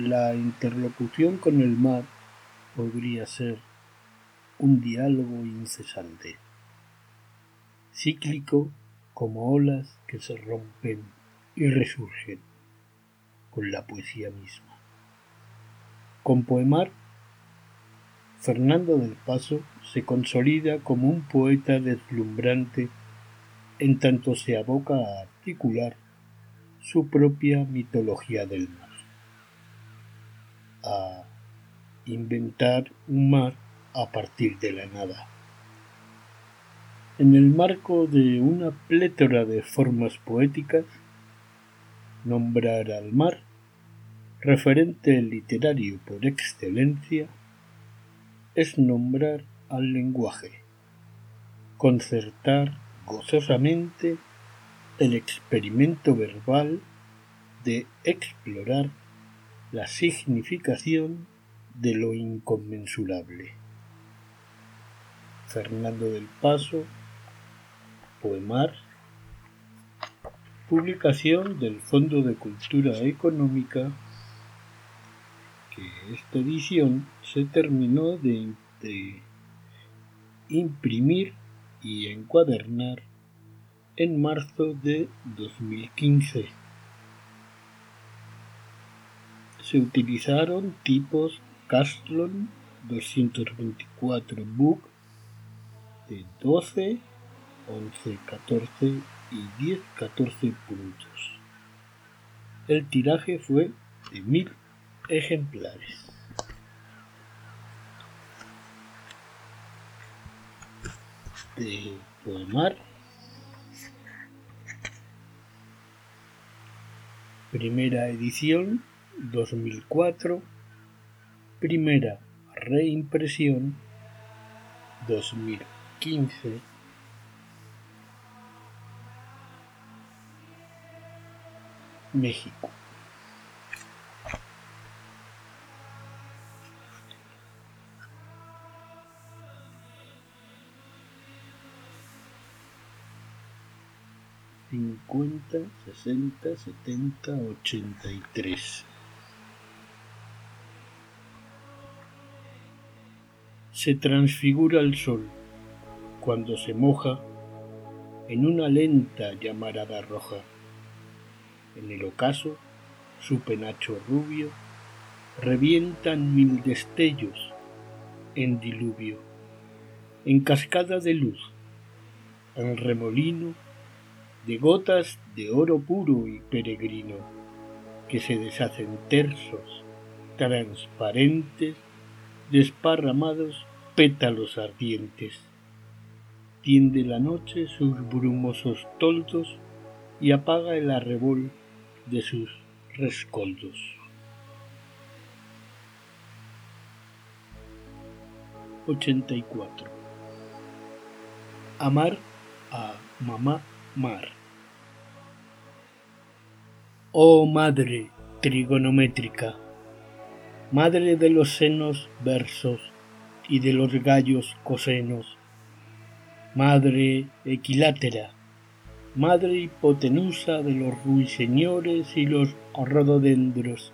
la interlocución con el mar podría ser un diálogo incesante, cíclico como olas que se rompen y resurgen con la poesía misma. Con Poemar, Fernando del Paso se consolida como un poeta deslumbrante en tanto se aboca a articular su propia mitología del mar, a inventar un mar a partir de la nada. En el marco de una plétora de formas poéticas, nombrar al mar, referente literario por excelencia, es nombrar al lenguaje, concertar gozosamente el experimento verbal de explorar la significación de lo inconmensurable. Fernando del Paso, Poemar, publicación del Fondo de Cultura Económica, que esta edición se terminó de, de imprimir y encuadernar en marzo de 2015. Se utilizaron tipos Caslon 224 Book de 12, 11, 14 y 10, 14 puntos. El tiraje fue de mil ejemplares. De Poemar, primera edición 2004, primera reimpresión 2015 México. Cincuenta, sesenta, setenta, ochenta y tres. Se transfigura el sol. Cuando se moja en una lenta llamarada roja. En el ocaso, su penacho rubio, revientan mil destellos en diluvio, en cascada de luz, en remolino de gotas de oro puro y peregrino, que se deshacen tersos, transparentes, desparramados pétalos ardientes. Tiende la noche sus brumosos toldos y apaga el arrebol de sus rescoldos. Ochenta y cuatro. Amar a mamá mar. Oh madre trigonométrica, madre de los senos versos y de los gallos cosenos, madre equilátera, madre hipotenusa de los ruiseñores y los rododendros,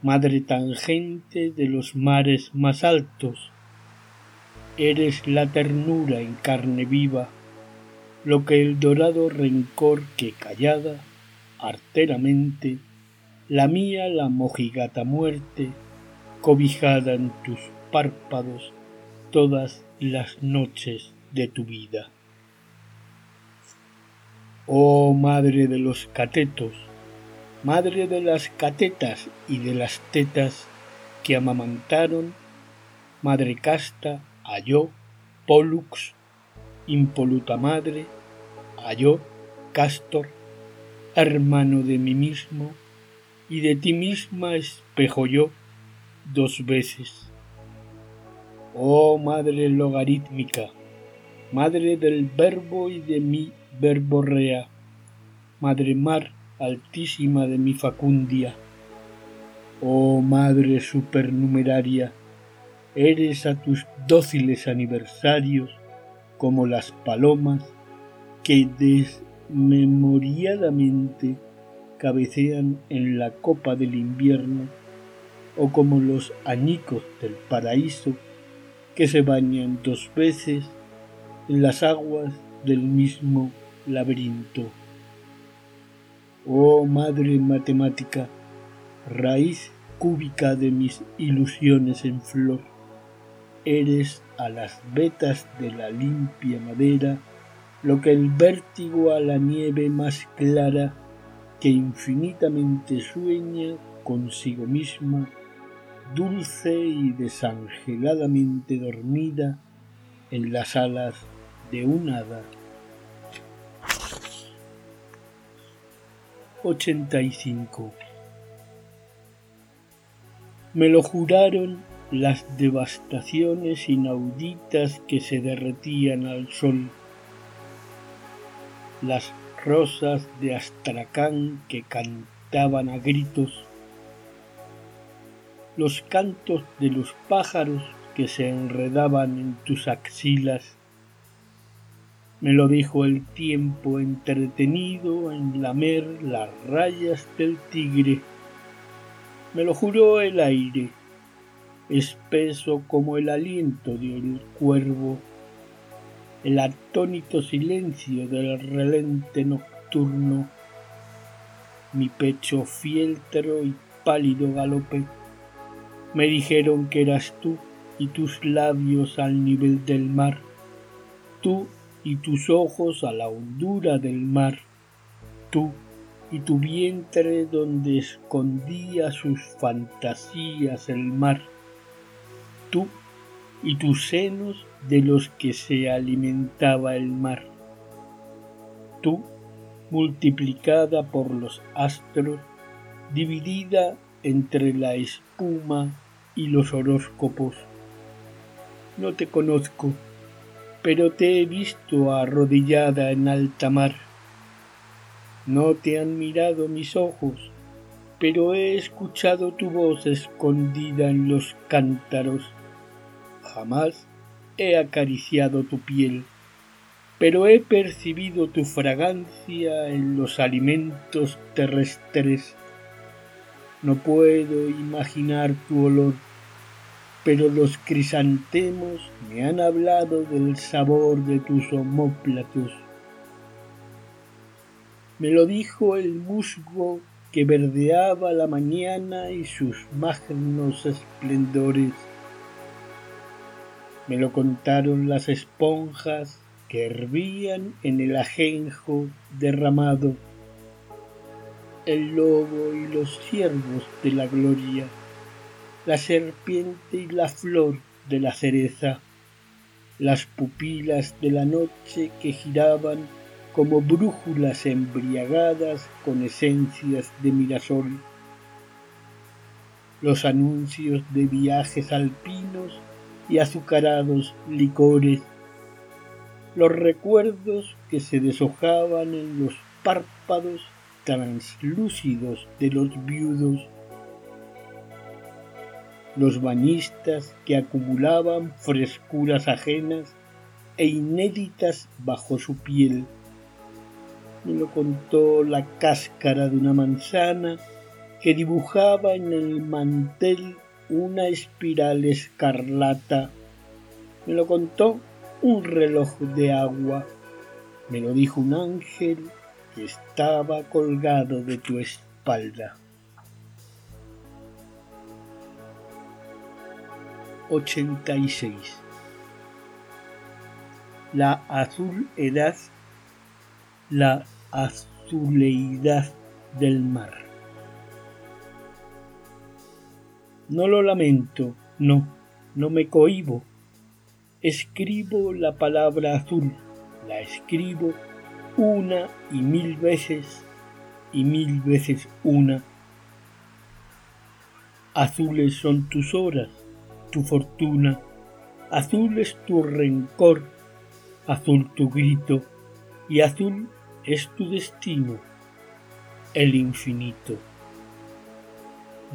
madre tangente de los mares más altos, eres la ternura en carne viva, lo que el dorado rencor que callada, arteramente, la mía la mojigata muerte, cobijada en tus párpados todas las noches de tu vida. Oh madre de los catetos, madre de las catetas y de las tetas que amamantaron, madre casta, yo, Pollux, impoluta madre, yo, Castor, hermano de mí mismo, y de ti misma espejo yo dos veces. Oh madre logarítmica, madre del verbo y de mi verborrea, madre mar altísima de mi facundia. Oh madre supernumeraria, eres a tus dóciles aniversarios como las palomas que desmemoriadamente cabecean en la copa del invierno o como los añicos del paraíso que se bañan dos veces en las aguas del mismo laberinto. Oh Madre Matemática, raíz cúbica de mis ilusiones en flor, eres a las vetas de la limpia madera lo que el vértigo a la nieve más clara que infinitamente sueña consigo misma, dulce y desangeladamente dormida en las alas de un hada. 85. Me lo juraron las devastaciones inauditas que se derretían al sol, las rosas de Astracán que cantaban a gritos, los cantos de los pájaros que se enredaban en tus axilas. Me lo dijo el tiempo entretenido en lamer las rayas del tigre. Me lo juró el aire, espeso como el aliento del cuervo, el atónito silencio del relente nocturno, mi pecho fieltro y pálido galope. Me dijeron que eras tú y tus labios al nivel del mar, tú y tus ojos a la hondura del mar, tú y tu vientre donde escondía sus fantasías el mar, tú y tus senos de los que se alimentaba el mar, tú multiplicada por los astros, dividida entre la espuma y los horóscopos no te conozco, pero te he visto arrodillada en alta mar. No te han mirado mis ojos, pero he escuchado tu voz escondida en los cántaros. Jamás he acariciado tu piel, pero he percibido tu fragancia en los alimentos terrestres. No puedo imaginar tu olor pero los crisantemos me han hablado del sabor de tus homóplatos. Me lo dijo el musgo que verdeaba la mañana y sus magnos esplendores. Me lo contaron las esponjas que hervían en el ajenjo derramado, el lobo y los ciervos de la gloria la serpiente y la flor de la cereza, las pupilas de la noche que giraban como brújulas embriagadas con esencias de mirasol, los anuncios de viajes alpinos y azucarados licores, los recuerdos que se deshojaban en los párpados translúcidos de los viudos los bañistas que acumulaban frescuras ajenas e inéditas bajo su piel. Me lo contó la cáscara de una manzana que dibujaba en el mantel una espiral escarlata. Me lo contó un reloj de agua. Me lo dijo un ángel que estaba colgado de tu espalda. 86. La azul edad, la azuleidad del mar. No lo lamento, no, no me cohibo. Escribo la palabra azul, la escribo una y mil veces y mil veces una. Azules son tus horas, tu fortuna, azul es tu rencor, azul tu grito y azul es tu destino, el infinito.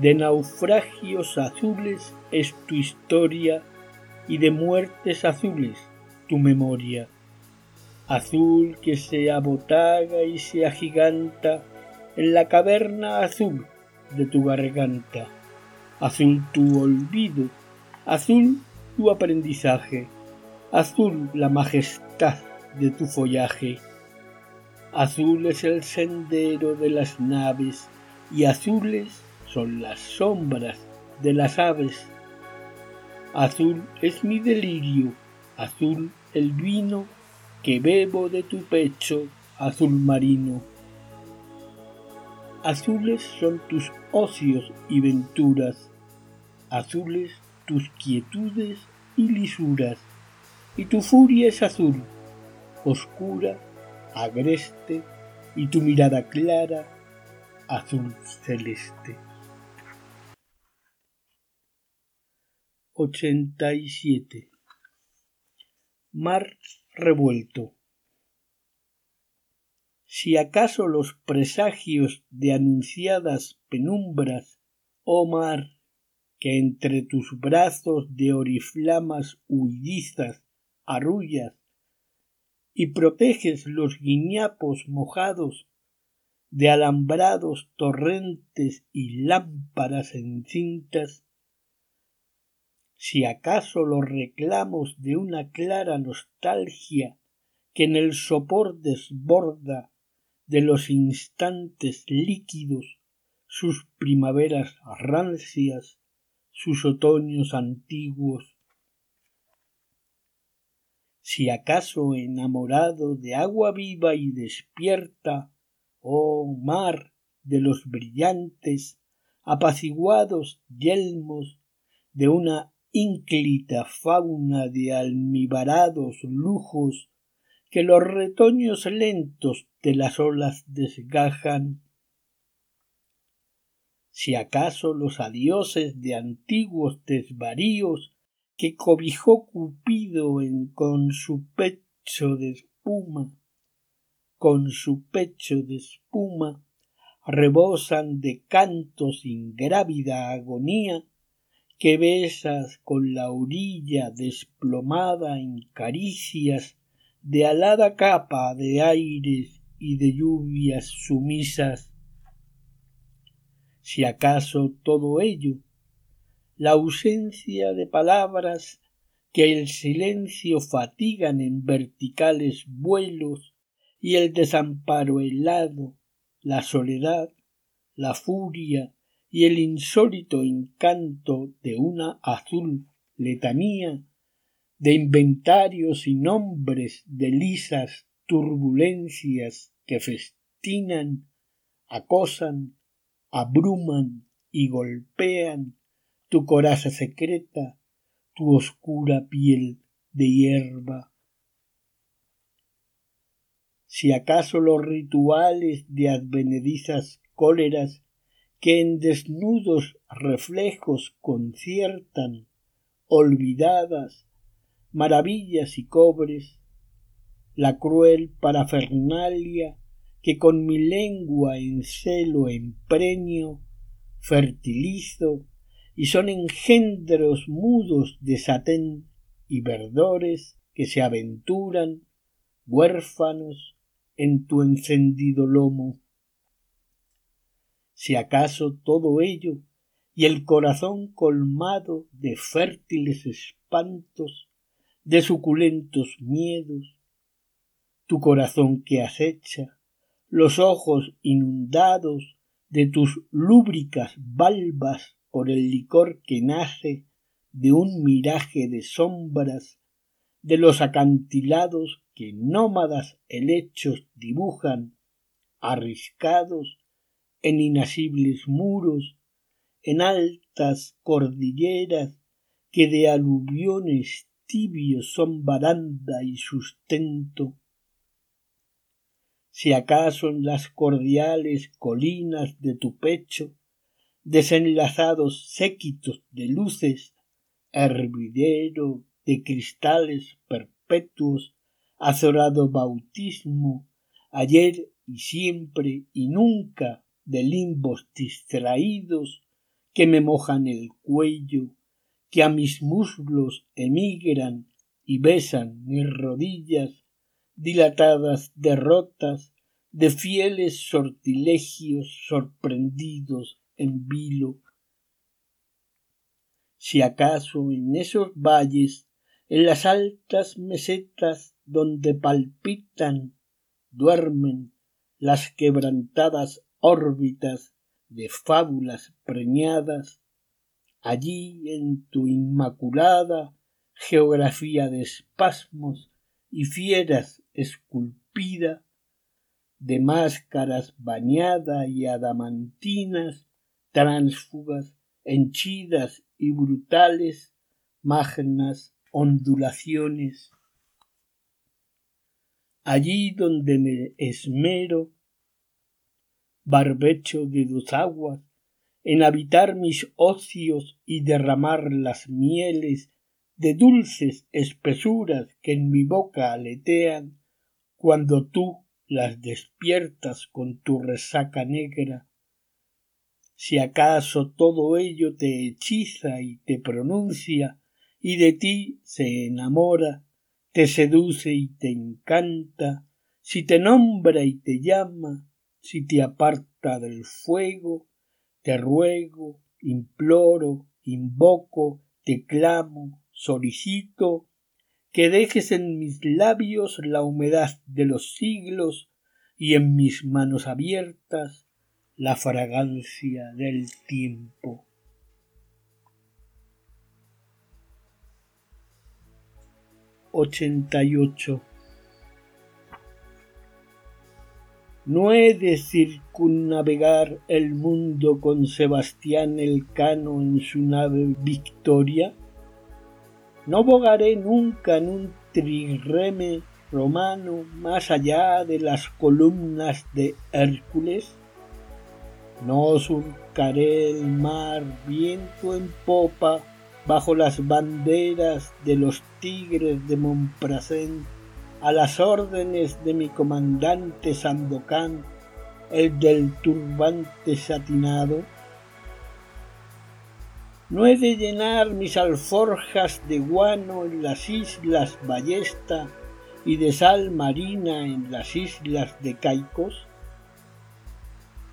De naufragios azules es tu historia y de muertes azules tu memoria. Azul que se abotaga y se agiganta en la caverna azul de tu garganta azul tu olvido, azul tu aprendizaje, azul la majestad de tu follaje. Azul es el sendero de las naves y azules son las sombras de las aves. Azul es mi delirio, azul el vino que bebo de tu pecho, azul marino. Azules son tus ocios y venturas, azules tus quietudes y lisuras, y tu furia es azul, oscura, agreste, y tu mirada clara, azul celeste. 87. Mar revuelto. Si acaso los presagios de anunciadas penumbras, oh mar, que entre tus brazos de oriflamas huidizas arrullas y proteges los guiñapos mojados de alambrados torrentes y lámparas encintas, si acaso los reclamos de una clara nostalgia que en el sopor desborda de los instantes líquidos sus primaveras rancias sus otoños antiguos. Si acaso enamorado de agua viva y despierta, oh mar de los brillantes, apaciguados yelmos de una ínclita fauna de almibarados lujos que los retoños lentos de las olas desgajan, si acaso los adioses de antiguos desvaríos que cobijó Cupido en, con su pecho de espuma, con su pecho de espuma, rebosan de cantos ingrávida agonía que besas con la orilla desplomada en caricias de alada capa de aires y de lluvias sumisas. Si acaso todo ello, la ausencia de palabras que el silencio fatigan en verticales vuelos y el desamparo helado, la soledad, la furia y el insólito encanto de una azul letanía de inventarios y nombres de lisas turbulencias que festinan, acosan, abruman y golpean tu coraza secreta, tu oscura piel de hierba. Si acaso los rituales de advenedizas cóleras que en desnudos reflejos conciertan, olvidadas, maravillas y cobres, la cruel parafernalia que con mi lengua en celo empreño, fertilizo, y son engendros mudos de satén y verdores que se aventuran, huérfanos, en tu encendido lomo. Si acaso todo ello y el corazón colmado de fértiles espantos, de suculentos miedos, tu corazón que acecha, los ojos inundados de tus lúbricas valvas por el licor que nace de un miraje de sombras, de los acantilados que nómadas helechos dibujan, arriscados en inasibles muros, en altas cordilleras que de aluviones tibios son baranda y sustento, si acaso en las cordiales colinas de tu pecho, desenlazados séquitos de luces, hervidero de cristales perpetuos, azorado bautismo, ayer y siempre y nunca de limbos distraídos que me mojan el cuello, que a mis muslos emigran y besan mis rodillas dilatadas derrotas de fieles sortilegios sorprendidos en vilo. si acaso en esos valles, en las altas mesetas donde palpitan, duermen las quebrantadas órbitas de fábulas preñadas, allí en tu inmaculada geografía de espasmos y fieras esculpida, de máscaras bañada y adamantinas, tránsfugas, henchidas y brutales, magnas ondulaciones. Allí donde me esmero, barbecho de dos aguas, en habitar mis ocios y derramar las mieles de dulces espesuras que en mi boca aletean, cuando tú las despiertas con tu resaca negra. Si acaso todo ello te hechiza y te pronuncia, y de ti se enamora, te seduce y te encanta, si te nombra y te llama, si te aparta del fuego, te ruego, imploro, invoco, te clamo, solicito, que dejes en mis labios la humedad de los siglos y en mis manos abiertas la fragancia del tiempo. 88. No he de circunnavegar el mundo con Sebastián Elcano en su nave Victoria. No bogaré nunca en un trireme romano más allá de las columnas de Hércules. No surcaré el mar viento en popa bajo las banderas de los tigres de Montprasent, a las órdenes de mi comandante Sandokan, el del turbante satinado? No he de llenar mis alforjas de guano en las islas Ballesta y de sal marina en las islas de Caicos?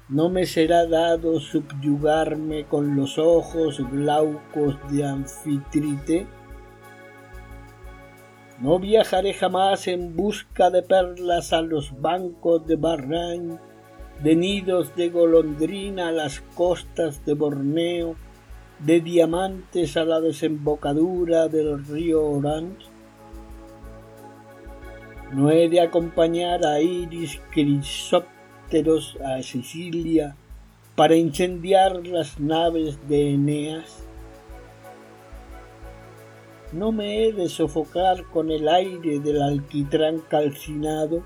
no me será dado subyugarme con los ojos glaucos de Anfitrite. No viajaré jamás en busca de perlas a los bancos de Bahrain, de nidos de golondrina a las costas de Borneo, de diamantes a la desembocadura del río Orange. No he de acompañar a Iris Crisop a Sicilia para incendiar las naves de Eneas? ¿No me he de sofocar con el aire del alquitrán calcinado?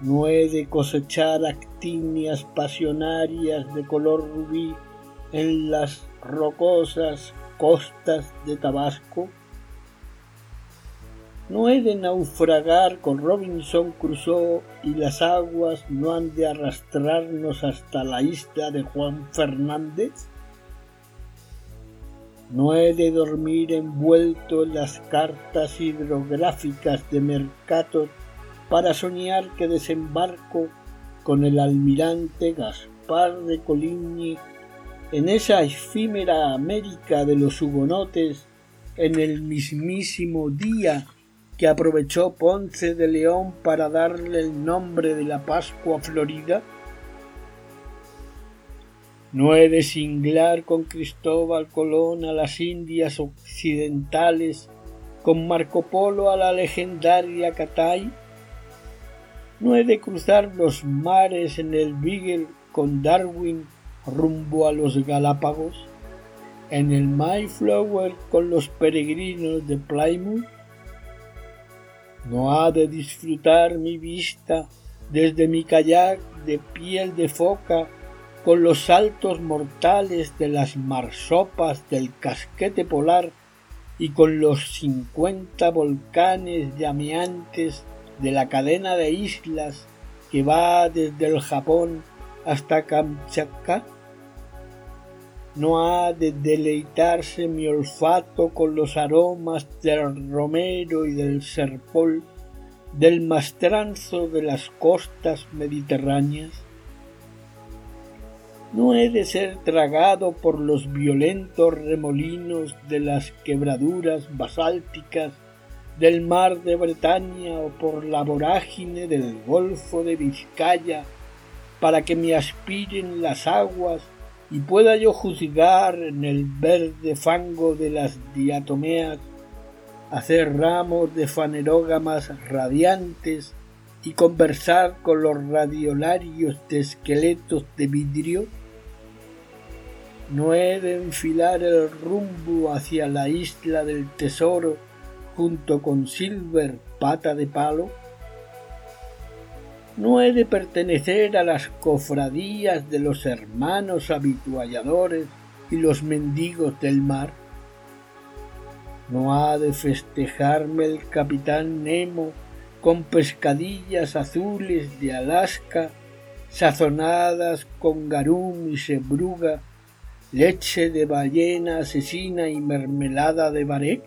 ¿No he de cosechar actinias pasionarias de color rubí en las rocosas costas de Tabasco? No he de naufragar con Robinson Crusoe y las aguas no han de arrastrarnos hasta la isla de Juan Fernández. No he de dormir envuelto en las cartas hidrográficas de Mercator para soñar que desembarco con el almirante Gaspar de Coligny en esa efímera América de los hugonotes en el mismísimo día que aprovechó Ponce de León para darle el nombre de la Pascua Florida? ¿No he de singlar con Cristóbal Colón a las Indias occidentales, con Marco Polo a la legendaria Catay? ¿No he de cruzar los mares en el Beagle con Darwin rumbo a los Galápagos? ¿En el Mayflower con los peregrinos de Plymouth? no ha de disfrutar mi vista desde mi kayak de piel de foca con los saltos mortales de las marsopas del casquete polar y con los cincuenta volcanes llameantes de la cadena de islas que va desde el Japón hasta Kamchatka? no ha de deleitarse mi olfato con los aromas del romero y del serpol, del mastranzo de las costas mediterráneas. No he de ser tragado por los violentos remolinos de las quebraduras basálticas del mar de Bretaña o por la vorágine del Golfo de Vizcaya, para que me aspiren las aguas y pueda yo juzgar en el verde fango de las diatomeas, hacer ramos de fanerógamas radiantes y conversar con los radiolarios de esqueletos de vidrio? ¿No he de enfilar el rumbo hacia la isla del tesoro junto con Silver Pata de Palo? ¿No he de pertenecer a las cofradías de los hermanos habitualladores y los mendigos del mar? ¿No ha de festejarme el capitán Nemo con pescadillas azules de Alaska, sazonadas con garum y sebruga, leche de ballena asesina y mermelada de baré?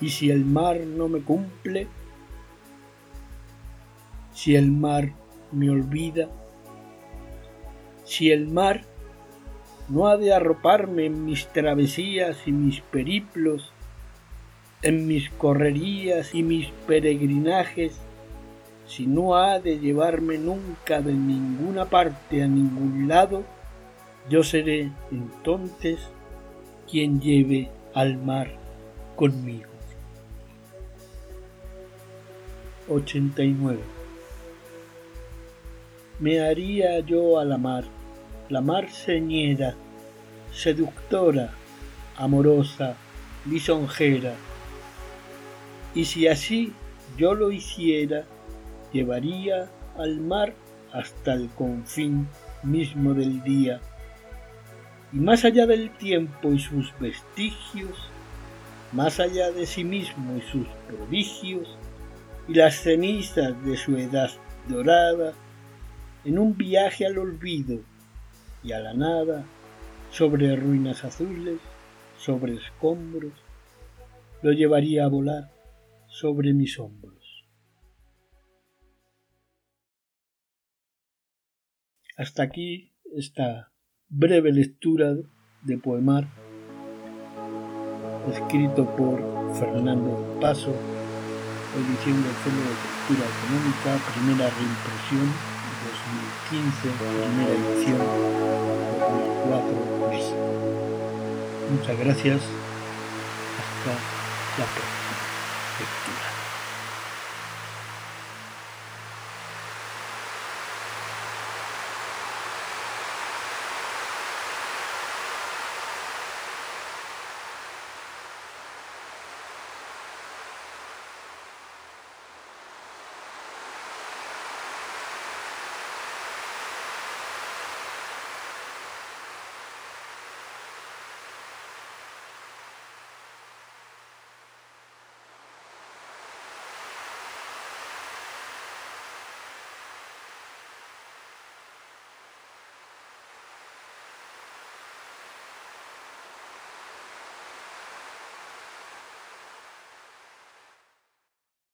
Y si el mar no me cumple, si el mar me olvida, si el mar no ha de arroparme en mis travesías y mis periplos, en mis correrías y mis peregrinajes, si no ha de llevarme nunca de ninguna parte a ningún lado, yo seré entonces quien lleve al mar conmigo. 89. Me haría yo a la mar, la mar señera, seductora, amorosa, lisonjera. Y si así yo lo hiciera, llevaría al mar hasta el confín mismo del día. Y más allá del tiempo y sus vestigios, más allá de sí mismo y sus prodigios, y las cenizas de su edad dorada en un viaje al olvido y a la nada, sobre ruinas azules, sobre escombros, lo llevaría a volar sobre mis hombros. Hasta aquí esta breve lectura de poemar escrito por Fernando Paso edición del Fondo de Cultura Económica, primera reimpresión 2015, primera edición 2004 Muchas gracias. Hasta la próxima.